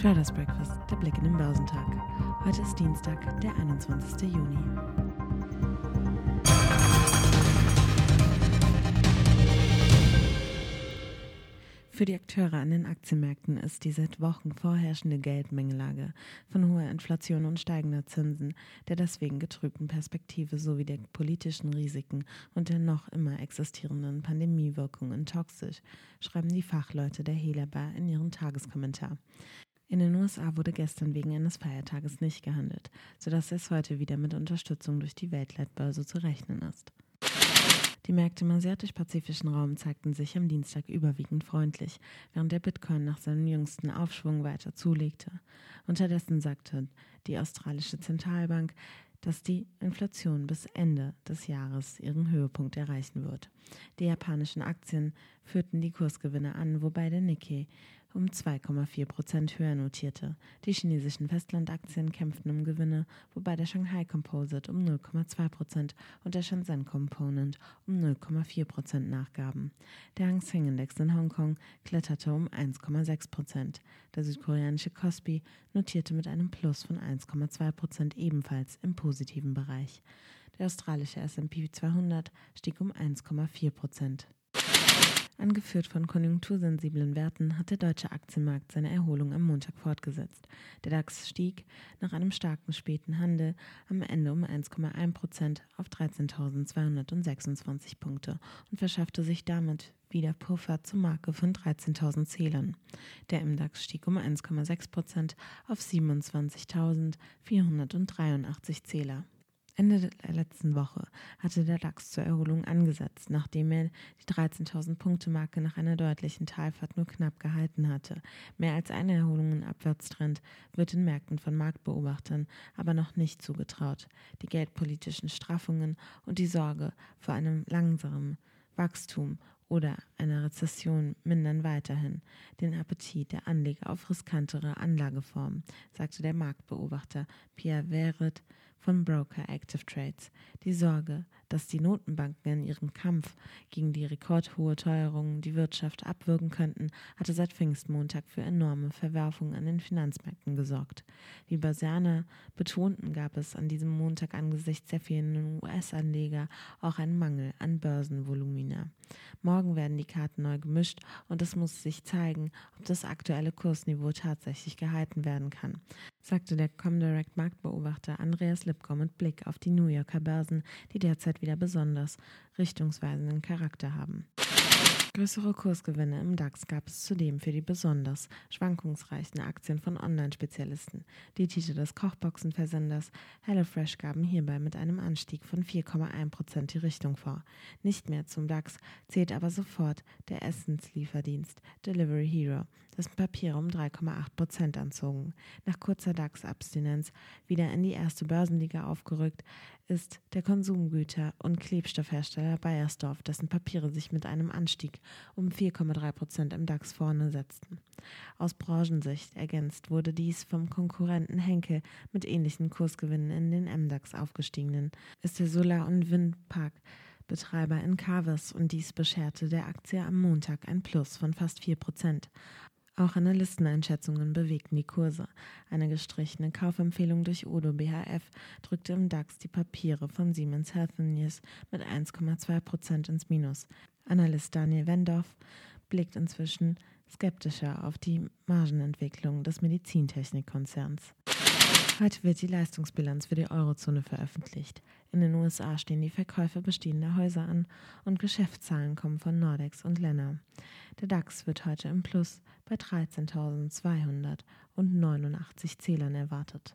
Traders Breakfast, der Blick in den Börsentag. Heute ist Dienstag, der 21. Juni. Für die Akteure an den Aktienmärkten ist die seit Wochen vorherrschende Geldmengelage von hoher Inflation und steigender Zinsen, der deswegen getrübten Perspektive sowie der politischen Risiken und der noch immer existierenden Pandemiewirkungen toxisch, schreiben die Fachleute der Helabar in ihrem Tageskommentar. In den USA wurde gestern wegen eines Feiertages nicht gehandelt, sodass es heute wieder mit Unterstützung durch die Weltleitbörse zu rechnen ist. Die Märkte im asiatisch-pazifischen Raum zeigten sich am Dienstag überwiegend freundlich, während der Bitcoin nach seinem jüngsten Aufschwung weiter zulegte. Unterdessen sagte die australische Zentralbank, dass die Inflation bis Ende des Jahres ihren Höhepunkt erreichen wird. Die japanischen Aktien führten die Kursgewinne an, wobei der Nikkei um 2,4 Prozent höher notierte. Die chinesischen Festlandaktien kämpften um Gewinne, wobei der Shanghai Composite um 0,2 Prozent und der Shenzhen Component um 0,4 Prozent nachgaben. Der Hang Seng Index in Hongkong kletterte um 1,6 Prozent. Der südkoreanische Kospi notierte mit einem Plus von 1,2 Prozent ebenfalls im positiven Bereich. Der australische S&P 200 stieg um 1,4 Prozent. Angeführt von konjunktursensiblen Werten hat der deutsche Aktienmarkt seine Erholung am Montag fortgesetzt. Der DAX stieg nach einem starken späten Handel am Ende um 1,1 Prozent auf 13.226 Punkte und verschaffte sich damit wieder Puffer zur Marke von 13.000 Zählern. Der MDAX stieg um 1,6 Prozent auf 27.483 Zähler. Ende der letzten Woche hatte der DAX zur Erholung angesetzt, nachdem er die 13.000 Punkte Marke nach einer deutlichen Talfahrt nur knapp gehalten hatte. Mehr als eine Erholung in Abwärtstrend wird den Märkten von Marktbeobachtern aber noch nicht zugetraut. Die geldpolitischen Straffungen und die Sorge vor einem langsamen Wachstum oder einer Rezession mindern weiterhin den Appetit der Anleger auf riskantere Anlageformen, sagte der Marktbeobachter Pierre Verret von Broker Active Trades. Die Sorge, dass die Notenbanken in ihrem Kampf gegen die rekordhohe Teuerung die Wirtschaft abwürgen könnten, hatte seit Pfingstmontag für enorme Verwerfungen an den Finanzmärkten gesorgt. Wie Börsianer betonten, gab es an diesem Montag angesichts der fehlenden US-Anleger auch einen Mangel an Börsenvolumina. Morgen werden die Karten neu gemischt und es muss sich zeigen, ob das aktuelle Kursniveau tatsächlich gehalten werden kann, sagte der Comdirect Marktbeobachter Andreas Lipko mit Blick auf die New Yorker Börsen, die derzeit wieder besonders richtungsweisenden Charakter haben. Größere Kursgewinne im DAX gab es zudem für die besonders schwankungsreichen Aktien von Online-Spezialisten. Die Titel des Kochboxenversenders HelloFresh gaben hierbei mit einem Anstieg von 4,1 Prozent die Richtung vor. Nicht mehr zum DAX zählt aber sofort der Essenslieferdienst Delivery Hero, dessen Papiere um 3,8 Prozent anzogen. Nach kurzer DAX-Abstinenz wieder in die erste Börsenliga aufgerückt, ist der Konsumgüter- und Klebstoffhersteller Bayersdorf, dessen Papiere sich mit einem Anstieg um 4,3 Prozent im DAX vorne setzten. Aus Branchensicht ergänzt wurde dies vom Konkurrenten Henkel mit ähnlichen Kursgewinnen in den MDAX aufgestiegenen, ist der Solar- und Windparkbetreiber in Carves und dies bescherte der Aktie am Montag ein Plus von fast 4 Prozent. Auch Analysteneinschätzungen bewegten die Kurse. Eine gestrichene Kaufempfehlung durch Odo BHF drückte im DAX die Papiere von Siemens Healthineers mit 1,2 Prozent ins Minus. Analyst Daniel Wendorf blickt inzwischen skeptischer auf die Margenentwicklung des Medizintechnikkonzerns. Heute wird die Leistungsbilanz für die Eurozone veröffentlicht. In den USA stehen die Verkäufe bestehender Häuser an und Geschäftszahlen kommen von Nordex und Lenner. Der DAX wird heute im Plus bei 13.289 Zählern erwartet.